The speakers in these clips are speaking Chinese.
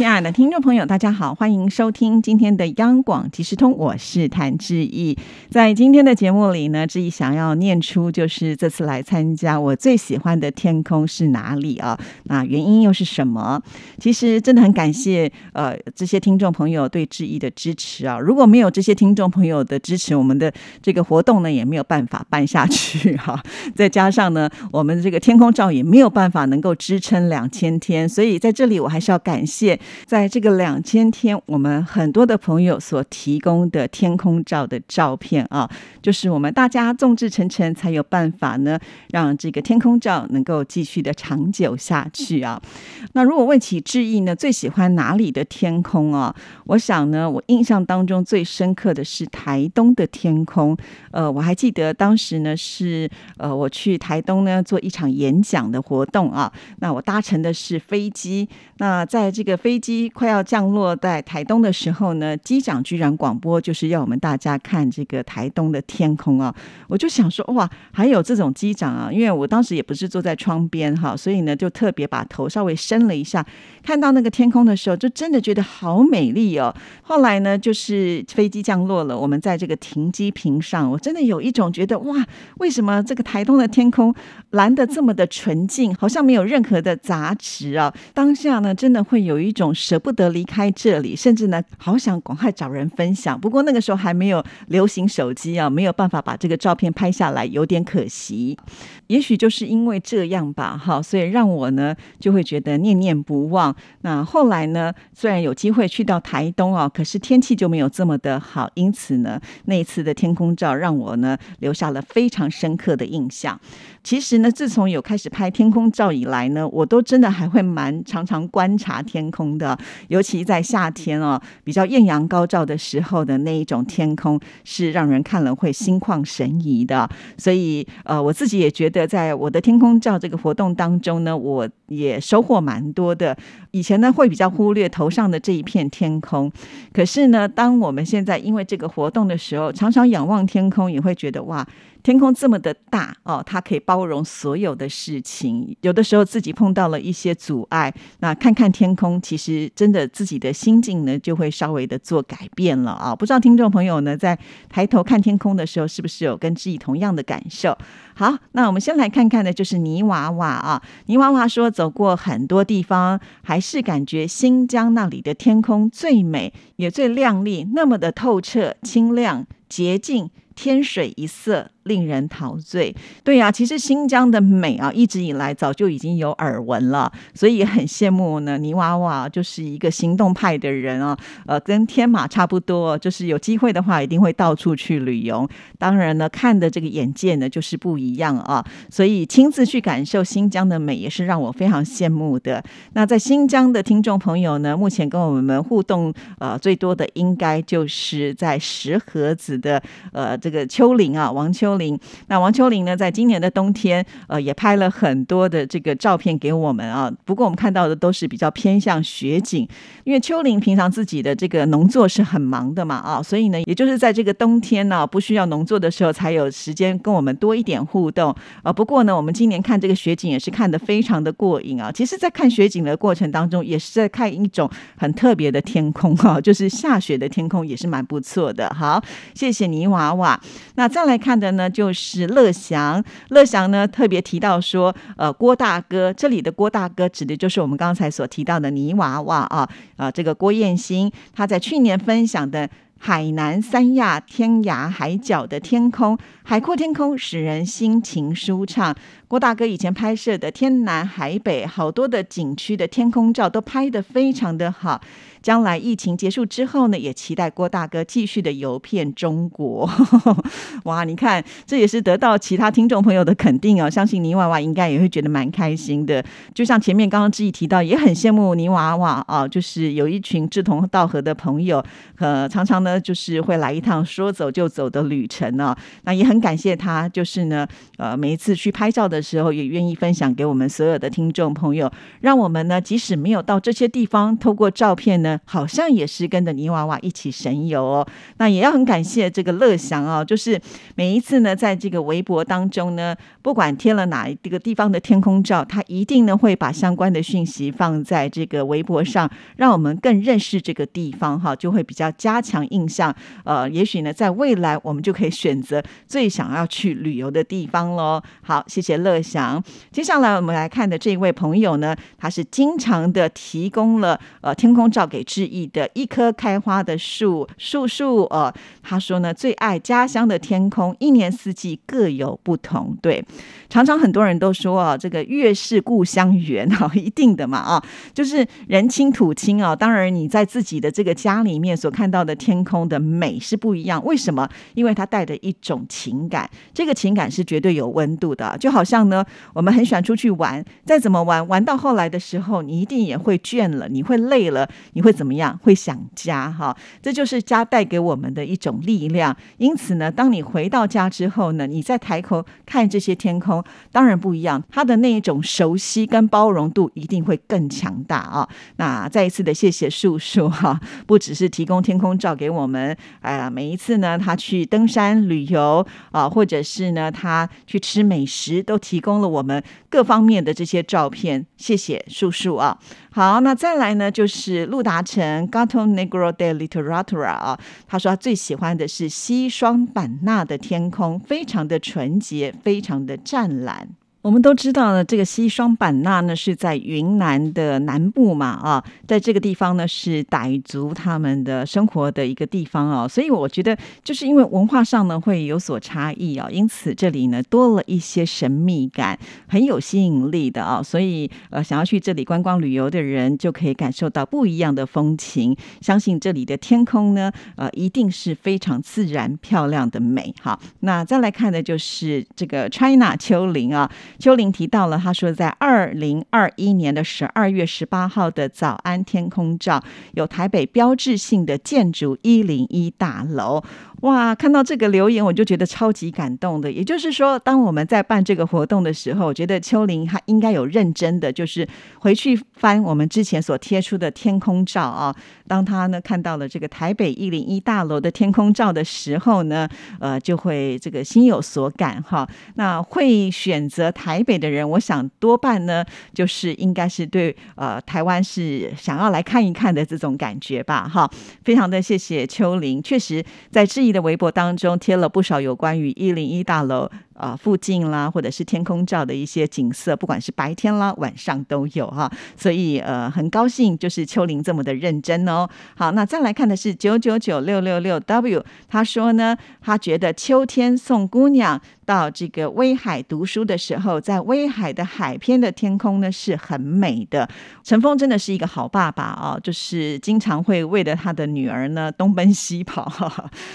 亲爱的听众朋友，大家好，欢迎收听今天的央广即时通，我是谭志毅。在今天的节目里呢，志毅想要念出，就是这次来参加我最喜欢的天空是哪里啊？那原因又是什么？其实真的很感谢呃这些听众朋友对志毅的支持啊！如果没有这些听众朋友的支持，我们的这个活动呢也没有办法办下去哈。再加上呢，我们这个天空照也没有办法能够支撑两千天，所以在这里我还是要感谢。在这个两千天，我们很多的朋友所提供的天空照的照片啊，就是我们大家众志成城，才有办法呢，让这个天空照能够继续的长久下去啊。那如果问起志毅呢，最喜欢哪里的天空啊？我想呢，我印象当中最深刻的是台东的天空。呃，我还记得当时呢，是呃我去台东呢做一场演讲的活动啊。那我搭乘的是飞机，那在这个飞机快要降落在台东的时候呢，机长居然广播就是要我们大家看这个台东的天空啊！我就想说，哇，还有这种机长啊！因为我当时也不是坐在窗边哈，所以呢，就特别把头稍微伸了一下，看到那个天空的时候，就真的觉得好美丽哦。后来呢，就是飞机降落了，我们在这个停机坪上，我真的有一种觉得，哇，为什么这个台东的天空蓝的这么的纯净，好像没有任何的杂质啊？当下呢，真的会有一种。舍不得离开这里，甚至呢，好想赶快找人分享。不过那个时候还没有流行手机啊，没有办法把这个照片拍下来，有点可惜。也许就是因为这样吧，哈，所以让我呢就会觉得念念不忘。那后来呢，虽然有机会去到台东啊，可是天气就没有这么的好，因此呢，那一次的天空照让我呢留下了非常深刻的印象。其实呢，自从有开始拍天空照以来呢，我都真的还会蛮常常观察天空的。尤其在夏天哦，比较艳阳高照的时候的那一种天空，是让人看了会心旷神怡的。所以呃，我自己也觉得，在我的天空照这个活动当中呢，我也收获蛮多的。以前呢，会比较忽略头上的这一片天空，可是呢，当我们现在因为这个活动的时候，常常仰望天空，也会觉得哇。天空这么的大哦，它可以包容所有的事情。有的时候自己碰到了一些阻碍，那看看天空，其实真的自己的心境呢就会稍微的做改变了啊。不知道听众朋友呢在抬头看天空的时候，是不是有跟自己同样的感受？好，那我们先来看看的就是泥娃娃啊。泥娃娃说，走过很多地方，还是感觉新疆那里的天空最美，也最亮丽，那么的透彻、清亮、洁净。天水一色。令人陶醉，对呀，其实新疆的美啊，一直以来早就已经有耳闻了，所以很羡慕呢。泥娃娃就是一个行动派的人啊，呃，跟天马差不多，就是有机会的话，一定会到处去旅游。当然呢，看的这个眼界呢，就是不一样啊，所以亲自去感受新疆的美，也是让我非常羡慕的。那在新疆的听众朋友呢，目前跟我们互动呃最多的，应该就是在石河子的呃这个丘陵啊，王秋。秋玲，那王秋玲呢，在今年的冬天，呃，也拍了很多的这个照片给我们啊。不过我们看到的都是比较偏向雪景，因为秋玲平常自己的这个农作是很忙的嘛啊，所以呢，也就是在这个冬天呢，不需要农作的时候，才有时间跟我们多一点互动啊。不过呢，我们今年看这个雪景也是看得非常的过瘾啊。其实，在看雪景的过程当中，也是在看一种很特别的天空哈，就是下雪的天空也是蛮不错的。好，谢谢泥娃娃。那再来看的呢？那就是乐祥，乐祥呢特别提到说，呃，郭大哥，这里的郭大哥指的就是我们刚才所提到的泥娃娃啊，啊，这个郭燕新，他在去年分享的海南三亚天涯海角的天空，海阔天空使人心情舒畅。郭大哥以前拍摄的天南海北好多的景区的天空照都拍得非常的好。将来疫情结束之后呢，也期待郭大哥继续的游遍中国。哇，你看，这也是得到其他听众朋友的肯定哦。相信泥娃娃应该也会觉得蛮开心的。就像前面刚刚志毅提到，也很羡慕泥娃娃啊，就是有一群志同道合的朋友，呃，常常呢就是会来一趟说走就走的旅程呢。那也很感谢他，就是呢，呃，每一次去拍照的时候，也愿意分享给我们所有的听众朋友，让我们呢，即使没有到这些地方，透过照片呢，好像也是跟着泥娃娃一起神游哦。那也要很感谢这个乐祥哦，就是每一次呢，在这个微博当中呢，不管贴了哪一个地方的天空照，他一定呢会把相关的讯息放在这个微博上，让我们更认识这个地方哈，就会比较加强印象。呃，也许呢，在未来我们就可以选择最想要去旅游的地方喽。好，谢谢乐祥。接下来我们来看的这一位朋友呢，他是经常的提供了呃天空照给致意的一棵开花的树树树。呃，他说呢，最爱家乡的天空，一年四季各有不同。对，常常很多人都说啊，这个月是故乡圆哈，一定的嘛啊，就是人亲土亲啊。当然，你在自己的这个家里面所看到的天空的美是不一样。为什么？因为它带着一种情感，这个情感是绝对有温度的。就好像呢，我们很喜欢出去玩，再怎么玩，玩到后来的时候，你一定也会倦了，你会累了，你会会怎么样？会想家哈。这就是家带给我们的一种力量。因此呢，当你回到家之后呢，你在抬头看这些天空，当然不一样，它的那一种熟悉跟包容度一定会更强大啊。那再一次的谢谢树树哈，不只是提供天空照给我们，哎呀，每一次呢，他去登山旅游啊，或者是呢，他去吃美食，都提供了我们各方面的这些照片。谢谢树树啊。好，那再来呢，就是陆达成 Gato Negro de Literatura 啊，他说他最喜欢的是西双版纳的天空，非常的纯洁，非常的湛蓝。我们都知道呢，这个西双版纳呢是在云南的南部嘛，啊，在这个地方呢是傣族他们的生活的一个地方哦，所以我觉得就是因为文化上呢会有所差异啊，因此这里呢多了一些神秘感，很有吸引力的啊，所以呃想要去这里观光旅游的人就可以感受到不一样的风情。相信这里的天空呢，呃一定是非常自然漂亮的美。好，那再来看的就是这个 China 丘陵啊。秋林提到了，他说在二零二一年的十二月十八号的早安天空照，有台北标志性的建筑一零一大楼。哇，看到这个留言，我就觉得超级感动的。也就是说，当我们在办这个活动的时候，我觉得秋玲她应该有认真的，就是回去翻我们之前所贴出的天空照啊。当他呢看到了这个台北一零一大楼的天空照的时候呢，呃，就会这个心有所感哈。那会选择台北的人，我想多半呢，就是应该是对呃台湾是想要来看一看的这种感觉吧哈。非常的谢谢秋玲，确实在质的微博当中贴了不少有关于一零一大楼啊附近啦，或者是天空照的一些景色，不管是白天啦晚上都有哈，所以呃很高兴就是秋玲这么的认真哦。好，那再来看的是九九九六六六 W，他说呢，他觉得秋天送姑娘。到这个威海读书的时候，在威海的海边的天空呢是很美的。陈峰真的是一个好爸爸哦，就是经常会为了他的女儿呢东奔西跑，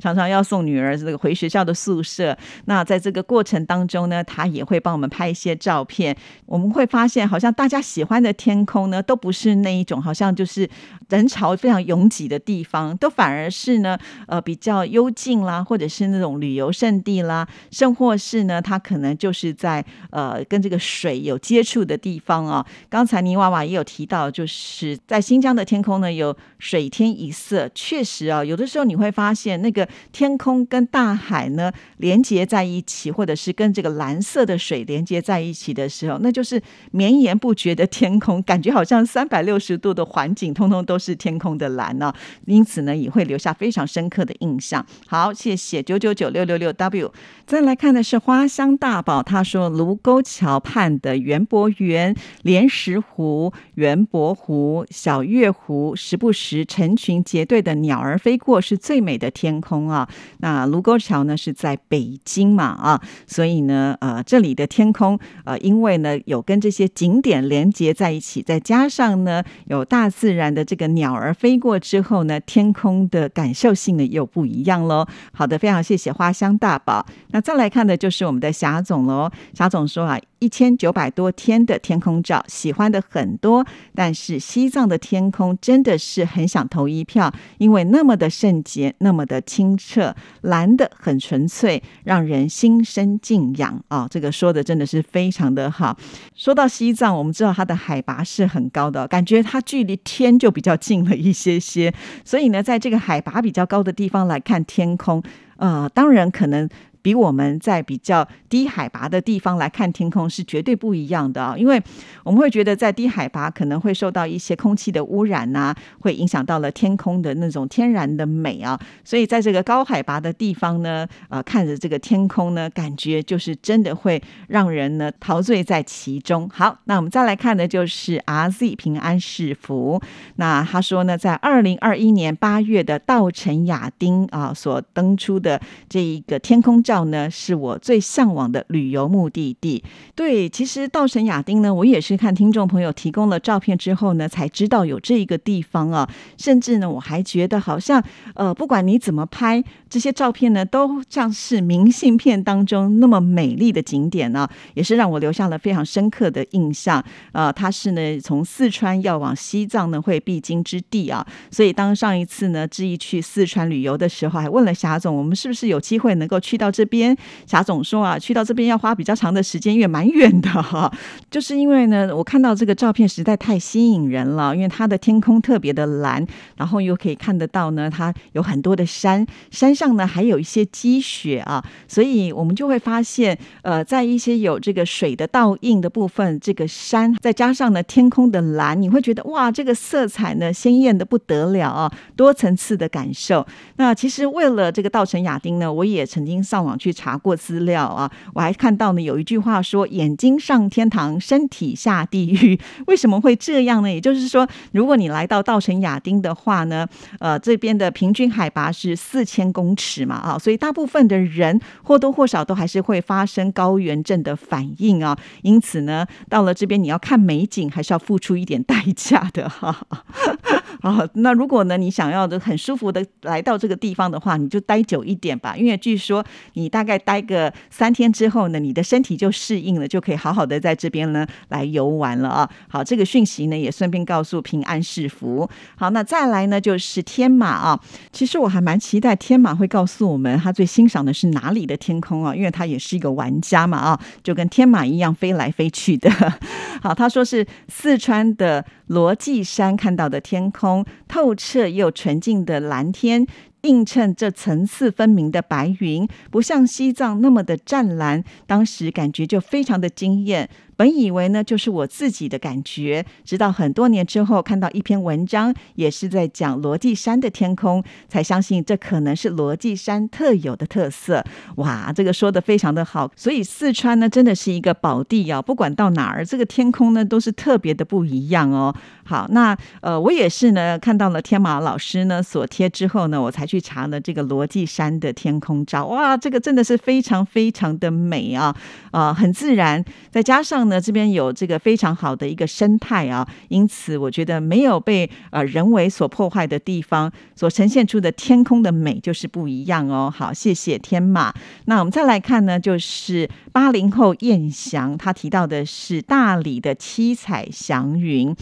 常常要送女儿这个回学校的宿舍。那在这个过程当中呢，他也会帮我们拍一些照片。我们会发现，好像大家喜欢的天空呢，都不是那一种好像就是人潮非常拥挤的地方，都反而是呢呃比较幽静啦，或者是那种旅游胜地啦，甚或。是呢，它可能就是在呃跟这个水有接触的地方啊。刚才泥娃娃也有提到，就是在新疆的天空呢有水天一色，确实啊，有的时候你会发现那个天空跟大海呢连接在一起，或者是跟这个蓝色的水连接在一起的时候，那就是绵延不绝的天空，感觉好像三百六十度的环境通通都都是天空的蓝呢。因此呢，也会留下非常深刻的印象。好，谢谢九九九六六六 W。再来看的是花香大宝，他说卢沟桥畔的园博园、莲石湖、园博湖、小月湖，时不时成群结队的鸟儿飞过，是最美的天空啊。那卢沟桥呢是在北京嘛啊，所以呢，呃，这里的天空，呃，因为呢有跟这些景点连接在一起，再加上呢有大自然的这个鸟儿飞过之后呢，天空的感受性呢又不一样喽。好的，非常谢谢花香大宝。那再来看的就是我们的霞总喽。霞总说啊。一千九百多天的天空照，喜欢的很多，但是西藏的天空真的是很想投一票，因为那么的圣洁，那么的清澈，蓝的很纯粹，让人心生敬仰啊！这个说的真的是非常的好。说到西藏，我们知道它的海拔是很高的，感觉它距离天就比较近了一些些，所以呢，在这个海拔比较高的地方来看天空，呃，当然可能。比我们在比较低海拔的地方来看天空是绝对不一样的啊，因为我们会觉得在低海拔可能会受到一些空气的污染呐，会影响到了天空的那种天然的美啊，所以在这个高海拔的地方呢，呃，看着这个天空呢，感觉就是真的会让人呢陶醉在其中。好，那我们再来看的就是 RZ 平安是福，那他说呢，在二零二一年八月的稻城亚丁啊所登出的这一个天空照。呢，是我最向往的旅游目的地。对，其实稻城亚丁呢，我也是看听众朋友提供了照片之后呢，才知道有这一个地方啊。甚至呢，我还觉得好像，呃，不管你怎么拍这些照片呢，都像是明信片当中那么美丽的景点呢，也是让我留下了非常深刻的印象。呃，它是呢，从四川要往西藏呢，会必经之地啊。所以当上一次呢，志毅去四川旅游的时候，还问了霞总，我们是不是有机会能够去到这。边霞总说啊，去到这边要花比较长的时间，因为蛮远的哈。就是因为呢，我看到这个照片实在太吸引人了，因为它的天空特别的蓝，然后又可以看得到呢，它有很多的山，山上呢还有一些积雪啊，所以我们就会发现，呃，在一些有这个水的倒映的部分，这个山再加上呢天空的蓝，你会觉得哇，这个色彩呢鲜艳的不得了啊，多层次的感受。那其实为了这个稻城亚丁呢，我也曾经上网。去查过资料啊，我还看到呢，有一句话说：“眼睛上天堂，身体下地狱。”为什么会这样呢？也就是说，如果你来到稻城亚丁的话呢，呃，这边的平均海拔是四千公尺嘛，啊，所以大部分的人或多或少都还是会发生高原症的反应啊。因此呢，到了这边你要看美景，还是要付出一点代价的哈。好，那如果呢，你想要的很舒服的来到这个地方的话，你就待久一点吧，因为据说你大概待个三天之后呢，你的身体就适应了，就可以好好的在这边呢来游玩了啊。好，这个讯息呢也顺便告诉平安是福。好，那再来呢就是天马啊，其实我还蛮期待天马会告诉我们他最欣赏的是哪里的天空啊，因为他也是一个玩家嘛啊，就跟天马一样飞来飞去的。好，他说是四川的罗际山看到的天空，透彻又纯净的蓝天。映衬这层次分明的白云，不像西藏那么的湛蓝，当时感觉就非常的惊艳。本以为呢，就是我自己的感觉，直到很多年之后看到一篇文章，也是在讲罗髻山的天空，才相信这可能是罗髻山特有的特色。哇，这个说的非常的好，所以四川呢真的是一个宝地啊！不管到哪儿，这个天空呢都是特别的不一样哦。好，那呃，我也是呢，看到了天马老师呢所贴之后呢，我才去查了这个罗髻山的天空照。哇，这个真的是非常非常的美啊，啊，很自然，再加上。呢，这边有这个非常好的一个生态啊，因此我觉得没有被呃人为所破坏的地方，所呈现出的天空的美就是不一样哦。好，谢谢天马。那我们再来看呢，就是八零后燕翔，他提到的是大理的七彩祥云。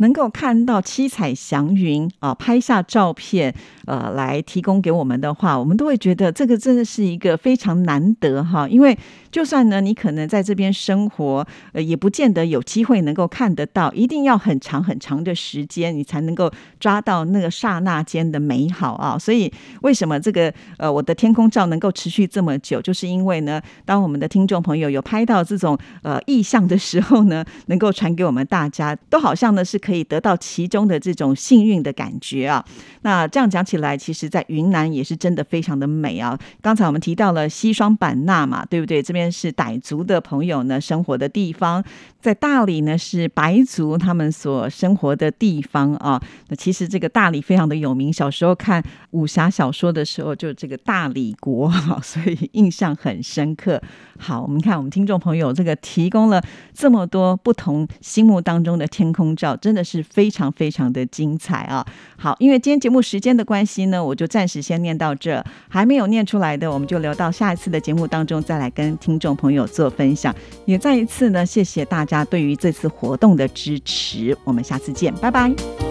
能够看到七彩祥云啊，拍下照片，呃，来提供给我们的话，我们都会觉得这个真的是一个非常难得哈。因为就算呢，你可能在这边生活，呃，也不见得有机会能够看得到，一定要很长很长的时间，你才能够抓到那个刹那间的美好啊。所以，为什么这个呃，我的天空照能够持续这么久，就是因为呢，当我们的听众朋友有拍到这种呃意象的时候呢，能够传给我们大家，都好像呢是可。以得到其中的这种幸运的感觉啊！那这样讲起来，来其实，在云南也是真的非常的美啊。刚才我们提到了西双版纳嘛，对不对？这边是傣族的朋友呢生活的地方，在大理呢是白族他们所生活的地方啊。那其实这个大理非常的有名，小时候看武侠小说的时候，就这个大理国哈，所以印象很深刻。好，我们看我们听众朋友这个提供了这么多不同心目当中的天空照，真的。是非常非常的精彩啊！好，因为今天节目时间的关系系呢，我就暂时先念到这，还没有念出来的，我们就留到下一次的节目当中再来跟听众朋友做分享。也再一次呢，谢谢大家对于这次活动的支持，我们下次见，拜拜。